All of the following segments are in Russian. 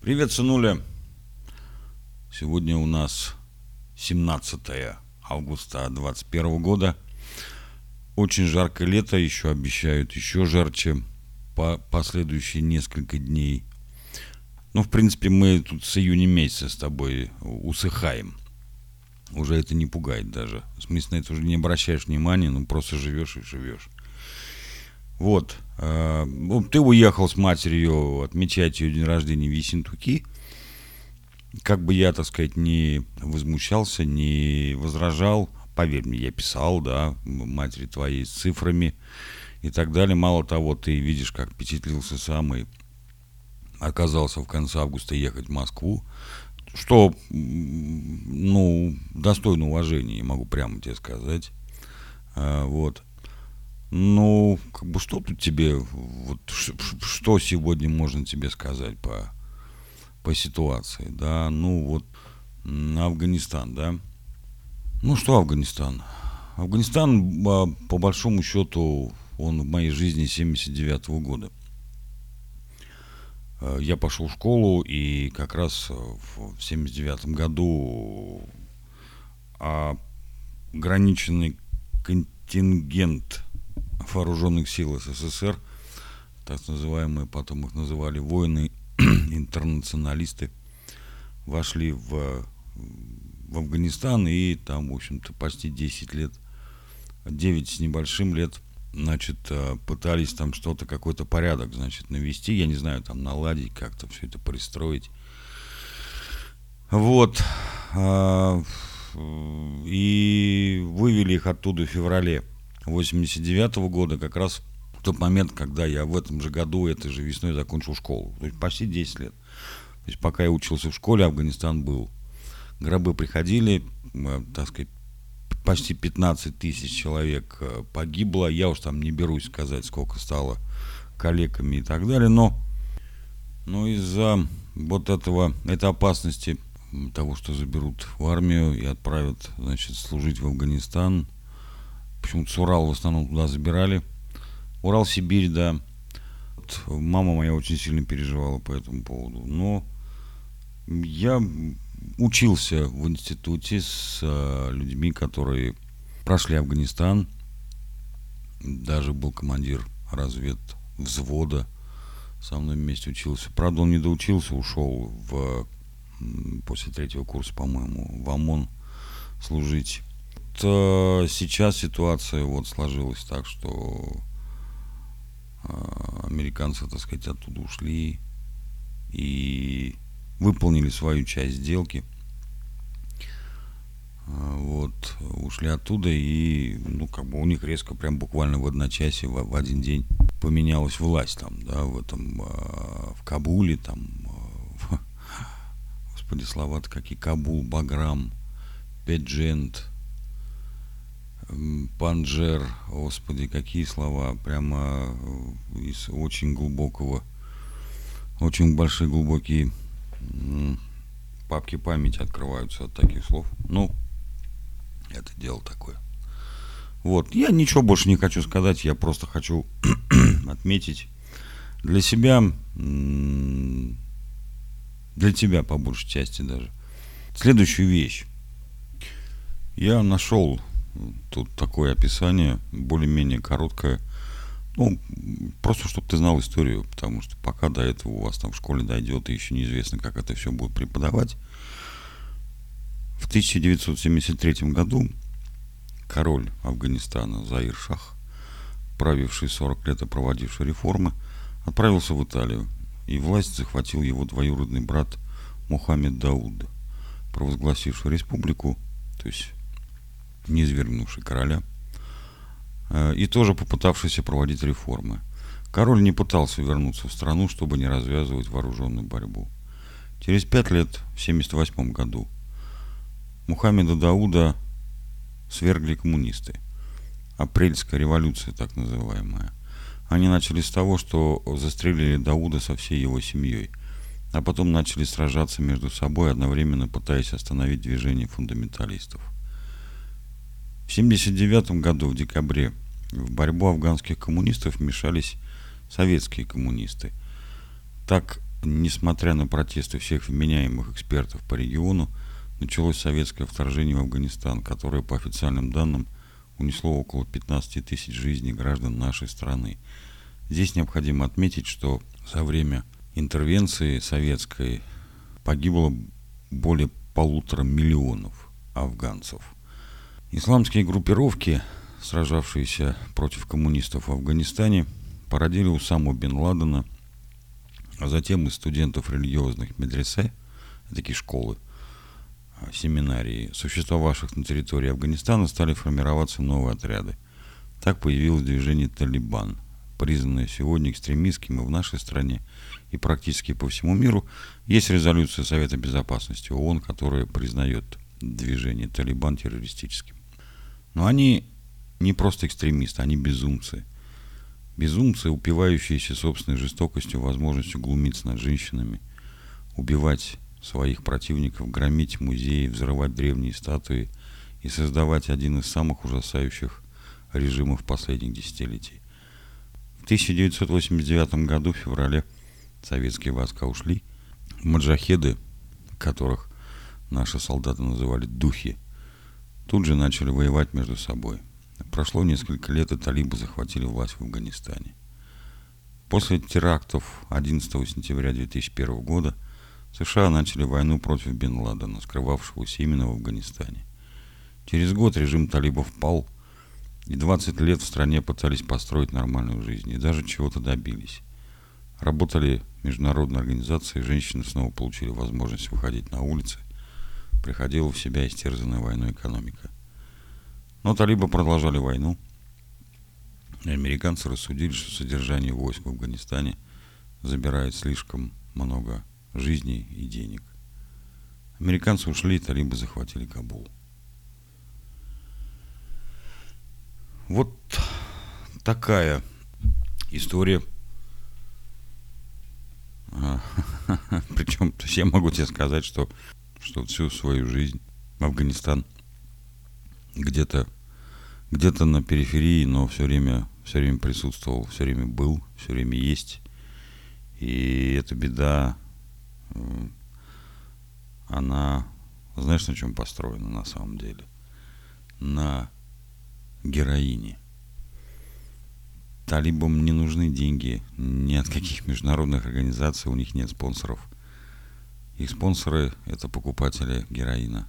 Привет, сынуля. Сегодня у нас 17 августа 2021 года. Очень жаркое лето, еще обещают еще жарче по последующие несколько дней. Ну, в принципе, мы тут с июня месяца с тобой усыхаем. Уже это не пугает даже. В смысле, на это уже не обращаешь внимания, ну просто живешь и живешь. Вот. Э, ну, ты уехал с матерью отмечать ее день рождения в Ессентуки. Как бы я, так сказать, не возмущался, не возражал, поверь мне, я писал, да, матери твоей с цифрами и так далее. Мало того, ты видишь, как впечатлился сам и оказался в конце августа ехать в Москву, что, ну, достойно уважения, могу прямо тебе сказать. А, вот. Ну, как бы что тут тебе, вот что сегодня можно тебе сказать по, по ситуации, да, ну вот Афганистан, да. Ну что Афганистан? Афганистан, а, по большому счету, он в моей жизни 79 -го года. А, я пошел в школу, и как раз в 79 году ограниченный контингент вооруженных сил СССР, так называемые, потом их называли воины-интернационалисты, вошли в, в Афганистан и там, в общем-то, почти 10 лет, 9 с небольшим лет, значит, э, пытались там что-то, какой-то порядок, значит, навести, я не знаю, там наладить, как-то все это пристроить. Вот. А, и вывели их оттуда в феврале 89 -го года, как раз в тот момент, когда я в этом же году, этой же весной закончил школу. То есть почти 10 лет. То есть пока я учился в школе, Афганистан был. Гробы приходили, э, так сказать, почти 15 тысяч человек э, погибло. Я уж там не берусь сказать, сколько стало коллегами и так далее. Но, но из-за вот этого, этой опасности того, что заберут в армию и отправят, значит, служить в Афганистан – Почему-то с Урала в основном туда забирали. Урал, Сибирь, да. Вот, мама моя очень сильно переживала по этому поводу. Но я учился в институте с э, людьми, которые прошли Афганистан. Даже был командир развед взвода. Со мной вместе учился. Правда, он не доучился, ушел в, после третьего курса, по-моему, в ОМОН служить э, сейчас ситуация вот сложилась так, что э, американцы, так сказать, оттуда ушли и выполнили свою часть сделки. Э, вот, ушли оттуда и, ну, как бы у них резко, прям буквально в одночасье, в, в один день поменялась власть там, да, в этом, э, в Кабуле, там, э, господи, слова-то какие, Кабул, Баграм, Педжент, Панжер, господи, какие слова, прямо э, из очень глубокого, очень большие глубокие папки памяти открываются от таких слов. Ну, это дело такое. Вот, я ничего больше не хочу сказать, я просто хочу отметить для себя, для тебя по большей части даже, следующую вещь. Я нашел Тут такое описание, более-менее короткое. Ну, просто чтобы ты знал историю, потому что пока до этого у вас там в школе дойдет, и еще неизвестно, как это все будет преподавать. В 1973 году король Афганистана Заир Шах, правивший 40 лет и проводивший реформы, отправился в Италию, и власть захватил его двоюродный брат Мухаммед Дауд, провозгласивший республику, то есть не извергнувший короля, э, и тоже попытавшийся проводить реформы. Король не пытался вернуться в страну, чтобы не развязывать вооруженную борьбу. Через пять лет, в 1978 году, Мухаммеда Дауда свергли коммунисты. Апрельская революция, так называемая. Они начали с того, что застрелили Дауда со всей его семьей, а потом начали сражаться между собой, одновременно пытаясь остановить движение фундаменталистов – 1979 году, в декабре, в борьбу афганских коммунистов вмешались советские коммунисты. Так несмотря на протесты всех вменяемых экспертов по региону, началось советское вторжение в Афганистан, которое, по официальным данным, унесло около 15 тысяч жизней граждан нашей страны. Здесь необходимо отметить, что за время интервенции советской погибло более полутора миллионов афганцев. Исламские группировки, сражавшиеся против коммунистов в Афганистане, породили у самого Бен Ладена, а затем из студентов религиозных медресе, такие школы, а, семинарии, существовавших на территории Афганистана, стали формироваться новые отряды. Так появилось движение «Талибан», признанное сегодня экстремистским и в нашей стране, и практически по всему миру. Есть резолюция Совета Безопасности ООН, которая признает движение «Талибан» террористическим. Но они не просто экстремисты, они безумцы. Безумцы, упивающиеся собственной жестокостью, возможностью глумиться над женщинами, убивать своих противников, громить музеи, взрывать древние статуи и создавать один из самых ужасающих режимов последних десятилетий. В 1989 году, в феврале, советские войска ушли. Маджахеды, которых наши солдаты называли «духи», тут же начали воевать между собой. Прошло несколько лет, и талибы захватили власть в Афганистане. После терактов 11 сентября 2001 года – США начали войну против Бен Ладена, скрывавшегося именно в Афганистане. Через год режим талибов пал, и 20 лет в стране пытались построить нормальную жизнь, и даже чего-то добились. Работали международные организации, женщины снова получили возможность выходить на улицы, приходила в себя истерзанная войной экономика. Но талибы продолжали войну, и американцы рассудили, что содержание войск в Афганистане забирает слишком много жизней и денег. Американцы ушли, талибы захватили Кабул. Вот такая история. А, Причем то есть я могу тебе сказать, что, что всю свою жизнь Афганистан где-то где-то на периферии, но все время, все время присутствовал, все время был, все время есть. И эта беда она, знаешь, на чем построена на самом деле? На героине. Талибам не нужны деньги ни от каких международных организаций, у них нет спонсоров. Их спонсоры – это покупатели героина.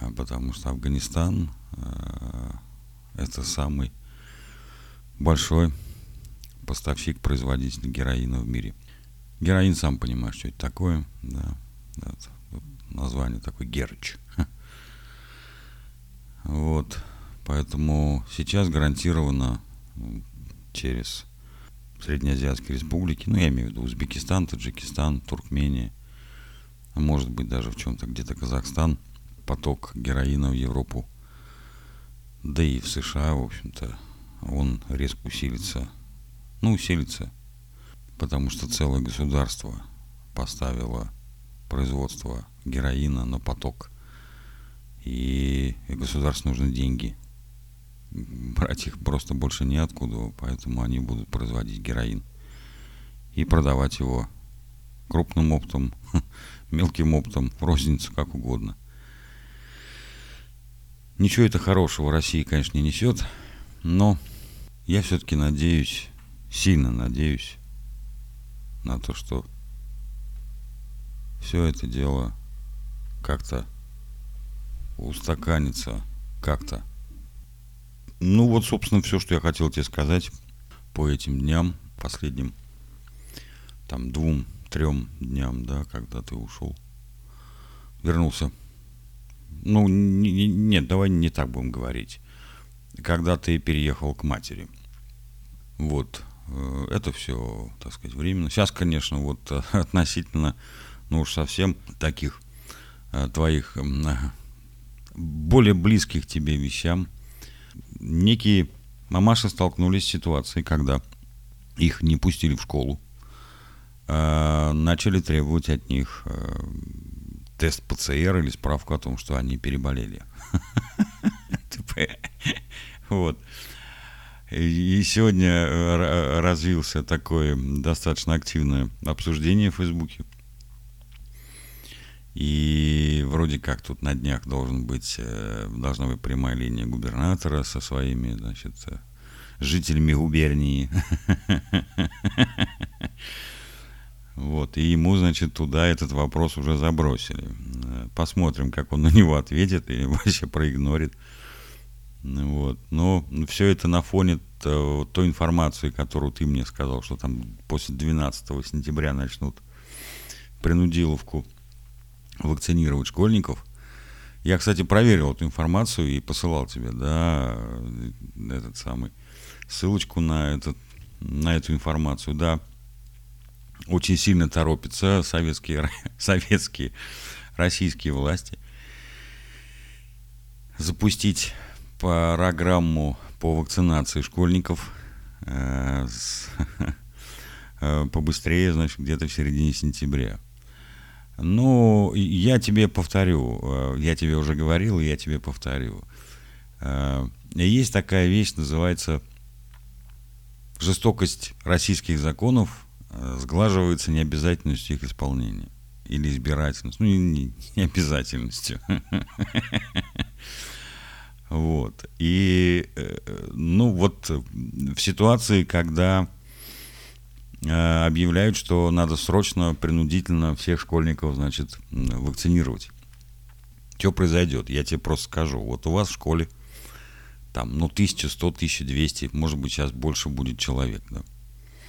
А потому что Афганистан э, – это самый большой поставщик, производитель героина в мире – Героин, сам понимаешь, что это такое. Да, да название такое Герч. Вот. Поэтому сейчас гарантированно через Среднеазиатские республики, ну я имею в виду Узбекистан, Таджикистан, Туркмения, а может быть даже в чем-то где-то Казахстан, поток героина в Европу, да и в США, в общем-то, он резко усилится. Ну, усилится потому что целое государство поставило производство героина на поток. И, и государству нужны деньги. Брать их просто больше неоткуда, поэтому они будут производить героин и продавать его крупным оптом, мелким оптом, в розницу, как угодно. Ничего это хорошего России, конечно, не несет, но я все-таки надеюсь, сильно надеюсь, на то, что все это дело как-то устаканится, как-то. Ну вот, собственно, все, что я хотел тебе сказать по этим дням, последним, там, двум, трем дням, да, когда ты ушел. Вернулся. Ну, не, не, нет, давай не так будем говорить. Когда ты переехал к матери. Вот. Э, это все, так сказать, временно. Сейчас, конечно, вот э, относительно, ну уж совсем таких э, твоих более близких тебе вещам, некие мамаши столкнулись с ситуацией, когда их не пустили в школу, начали требовать от них тест ПЦР или справку о том, что они переболели. Вот. И сегодня э, развился такое достаточно активное обсуждение в Фейсбуке. И вроде как тут на днях должен быть, э, должна быть прямая линия губернатора со своими, значит, э, жителями губернии. Вот, и ему, значит, туда этот вопрос уже забросили. Посмотрим, как он на него ответит или вообще проигнорит. Вот. Но все это на фоне той информации, которую ты мне сказал, что там после 12 сентября начнут принудиловку вакцинировать школьников. Я, кстати, проверил эту информацию и посылал тебе, да, этот самый, ссылочку на, этот, на эту информацию, да. Очень сильно торопятся советские, советские, российские власти запустить программу по вакцинации школьников э, э, побыстрее, значит, где-то в середине сентября. Ну, я тебе повторю, э, я тебе уже говорил, я тебе повторю. Э, есть такая вещь, называется жестокость российских законов э, сглаживается необязательностью их исполнения. Или избирательностью. Ну, не, не обязательностью. Вот. И, ну, вот в ситуации, когда объявляют, что надо срочно, принудительно всех школьников, значит, вакцинировать. Что произойдет? Я тебе просто скажу. Вот у вас в школе там, ну, 1100, 1200, может быть, сейчас больше будет человек, да.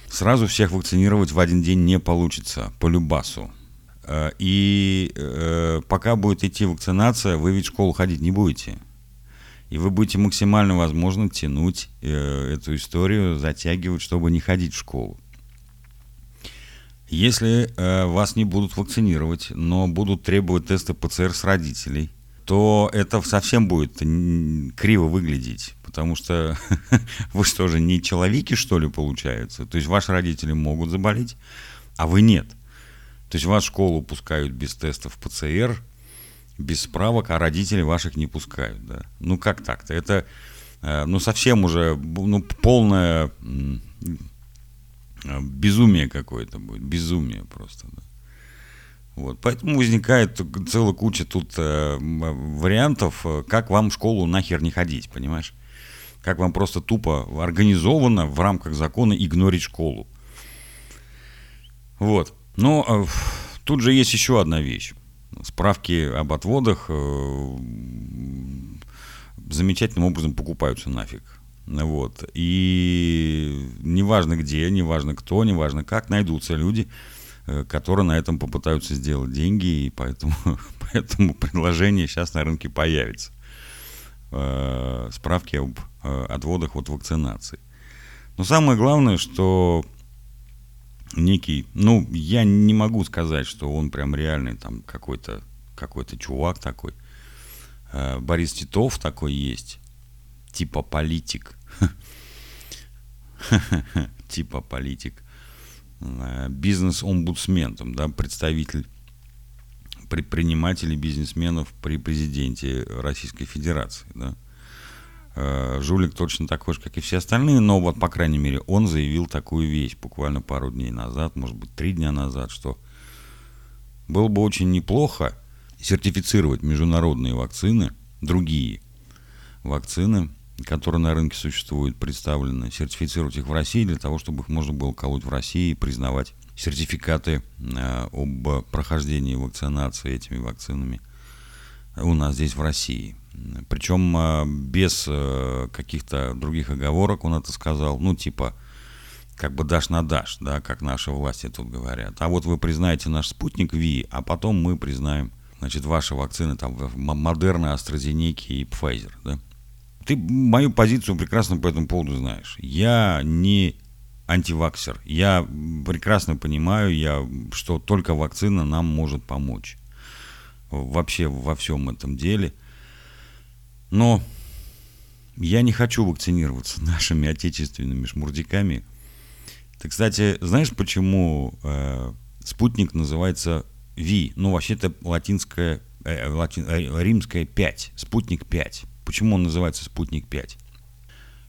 Сразу всех вакцинировать в один день не получится, по любасу. Э, и э, пока будет идти вакцинация, вы ведь в школу ходить не будете. И вы будете максимально, возможно, тянуть э, эту историю, затягивать, чтобы не ходить в школу. Если э, вас не будут вакцинировать, но будут требовать теста ПЦР с родителей, то это совсем будет криво выглядеть, потому что вы что же, не человеки, что ли, получаются? То есть ваши родители могут заболеть, а вы нет. То есть вас в школу пускают без тестов ПЦР, без справок, а родители ваших не пускают. Да? Ну как так-то? Это э, ну, совсем уже ну, полная безумие какое-то будет, безумие просто. Да. Вот, поэтому возникает целая куча тут э, вариантов, э, как вам в школу нахер не ходить, понимаешь? Как вам просто тупо организованно в рамках закона игнорить школу. Вот. Но э, тут же есть еще одна вещь. Справки об отводах э, замечательным образом покупаются нафиг. Вот. И неважно где, неважно кто, неважно как, найдутся люди, э, которые на этом попытаются сделать деньги, и поэтому, поэтому предложение сейчас на рынке появится. Э, справки об э, отводах от вакцинации. Но самое главное, что некий, ну, я не могу сказать, что он прям реальный там какой-то какой-то чувак такой. Борис Титов такой есть типа политик. Типа политик. Э, бизнес-омбудсмен, там, да, представитель предпринимателей, бизнесменов при президенте Российской Федерации, да. Э, жулик точно такой же, как и все остальные, но вот, по крайней мере, он заявил такую вещь буквально пару дней назад, может быть, три дня назад, что было бы очень неплохо сертифицировать международные вакцины, другие вакцины, которые на рынке существуют, представлены, сертифицировать их в России для того, чтобы их можно было колоть в России и признавать сертификаты э, об прохождении вакцинации этими вакцинами у нас здесь в России. Причем э, без э, каких-то других оговорок он это сказал, ну типа как бы дашь на дашь, да, как наши власти тут говорят. А вот вы признаете наш спутник ВИ, а потом мы признаем, значит, ваши вакцины, там, Модерна, AstraZeneca и Pfizer, да. Ты мою позицию прекрасно по этому поводу знаешь. Я не антиваксер. Я прекрасно понимаю, я, что только вакцина нам может помочь. Вообще во всем этом деле. Но я не хочу вакцинироваться нашими отечественными шмурдяками. Ты, кстати, знаешь, почему э, спутник называется Ви? Ну, вообще-то латинское, э, латин, э, римское 5, спутник 5. Почему он называется «Спутник-5»?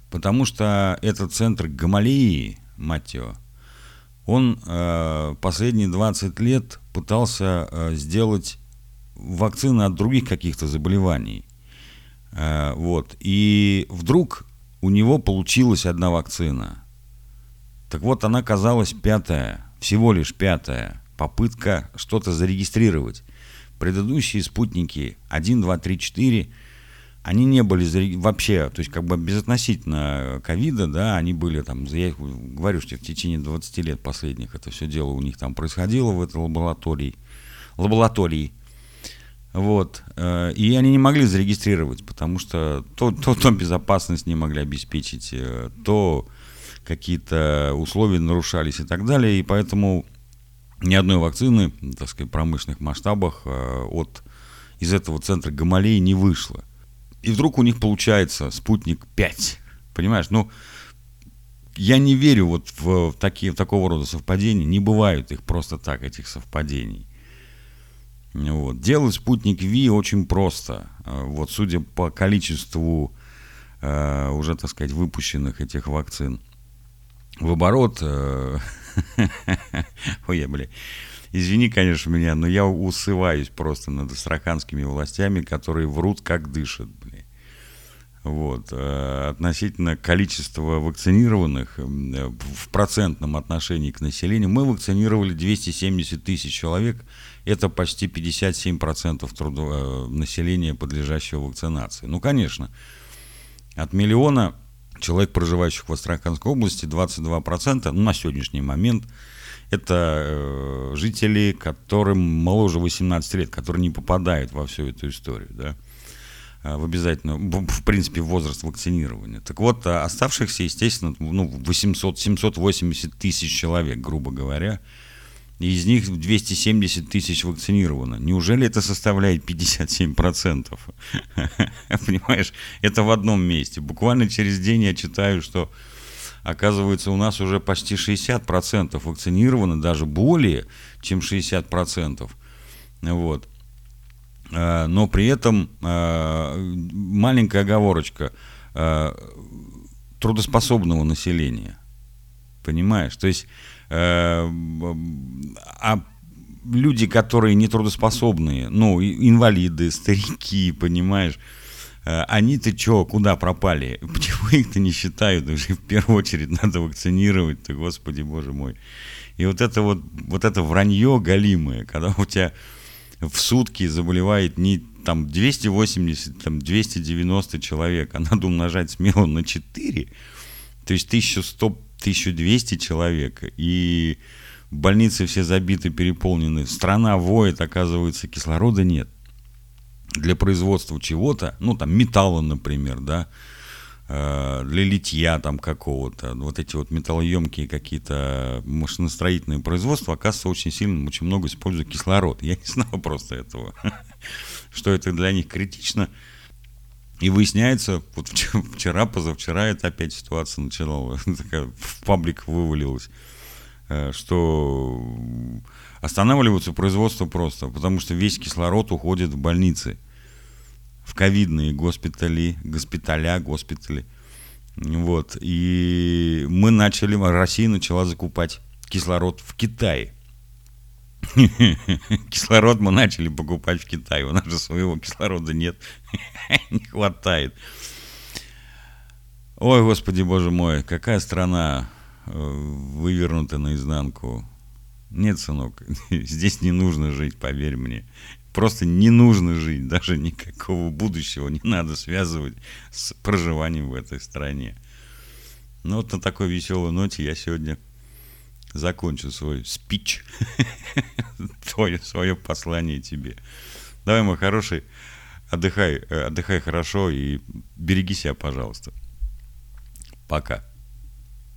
Потому что этот центр Гамалеи, мать его, он э, последние 20 лет пытался э, сделать вакцины от других каких-то заболеваний. Э, вот. И вдруг у него получилась одна вакцина. Так вот, она казалась пятая, всего лишь пятая попытка что-то зарегистрировать. Предыдущие спутники 1, 2, 3, 4, они не были вообще, то есть как бы безотносительно ковида, да, они были там, я говорю, что в течение 20 лет последних это все дело у них там происходило в этой лаборатории, лаборатории. Вот. Э, и они не могли зарегистрировать, потому что то, то, то безопасность не могли обеспечить, э, то какие-то условия нарушались и так далее. И поэтому ни одной вакцины, так сказать, промышленных масштабах э, от, из этого центра Гамалеи не вышло. И вдруг у них получается спутник 5. Понимаешь? Ну, я не верю вот в, такие, в такого рода совпадения. Не бывают их просто так, этих совпадений. Вот. Делать спутник Ви очень просто. Э, вот судя по количеству э, уже, так сказать, выпущенных этих вакцин в оборот, э, ой, я, бля, извини, конечно, меня, но я усываюсь просто над астраханскими властями, которые врут, как дышат. Вот. Э, относительно количества вакцинированных в процентном отношении к населению, мы вакцинировали 270 тысяч человек – это почти 57% трудо- э, населения, подлежащего вакцинации. Ну, конечно, от миллиона человек, проживающих в Астраханской области, 22% ну, на сегодняшний момент это э, жители, которым моложе 18 лет, которые не попадают во всю эту историю, да, э, в обязательно, в принципе, возраст вакцинирования. Так вот, а оставшихся, естественно, ну, 800, 780 тысяч человек, грубо говоря, из них 270 тысяч вакцинировано. Неужели это составляет 57%? Понимаешь, это в одном месте. Буквально через день я читаю, что оказывается у нас уже почти 60% вакцинировано, даже более, чем 60%. Вот. А, но при этом а, маленькая оговорочка а, трудоспособного населения. Понимаешь? То есть Э, а люди, которые нетрудоспособные, ну, инвалиды, старики, понимаешь, э, они-то что, куда пропали? Почему их-то не считают? Уже в первую очередь надо вакцинировать-то, господи, боже мой. И вот это вот, вот это вранье галимое, когда у тебя в сутки заболевает не там 280, там 290 человек, а надо умножать смело на 4, то есть 1100 1200 человек, и больницы все забиты, переполнены, страна воет, оказывается, кислорода нет. Для производства чего-то, ну там металла, например, да, э, для литья там какого-то, вот эти вот металлоемкие какие-то машиностроительные производства, оказывается, очень сильно, очень много используют кислород. Я не знал просто этого, что это для них критично. И выясняется, вот вчера, позавчера это опять ситуация начинала, такая в паблик вывалилась, э, что останавливается производство просто, потому что весь кислород уходит в больницы, в ковидные госпитали, госпиталя, госпитали. Вот. И мы начали, Россия начала закупать кислород в Китае. Кислород мы начали покупать в Китае. У нас же своего кислорода нет. Не хватает. Ой, господи, боже мой, какая страна э, вывернута наизнанку. Нет, сынок, здесь не нужно жить, поверь мне. Просто не нужно жить, даже никакого будущего не надо связывать с проживанием в этой стране. Ну вот на такой веселой ноте я сегодня закончу свой спич, свое послание тебе. Давай, мой хороший, отдыхай, э, отдыхай хорошо и береги себя, пожалуйста. Пока.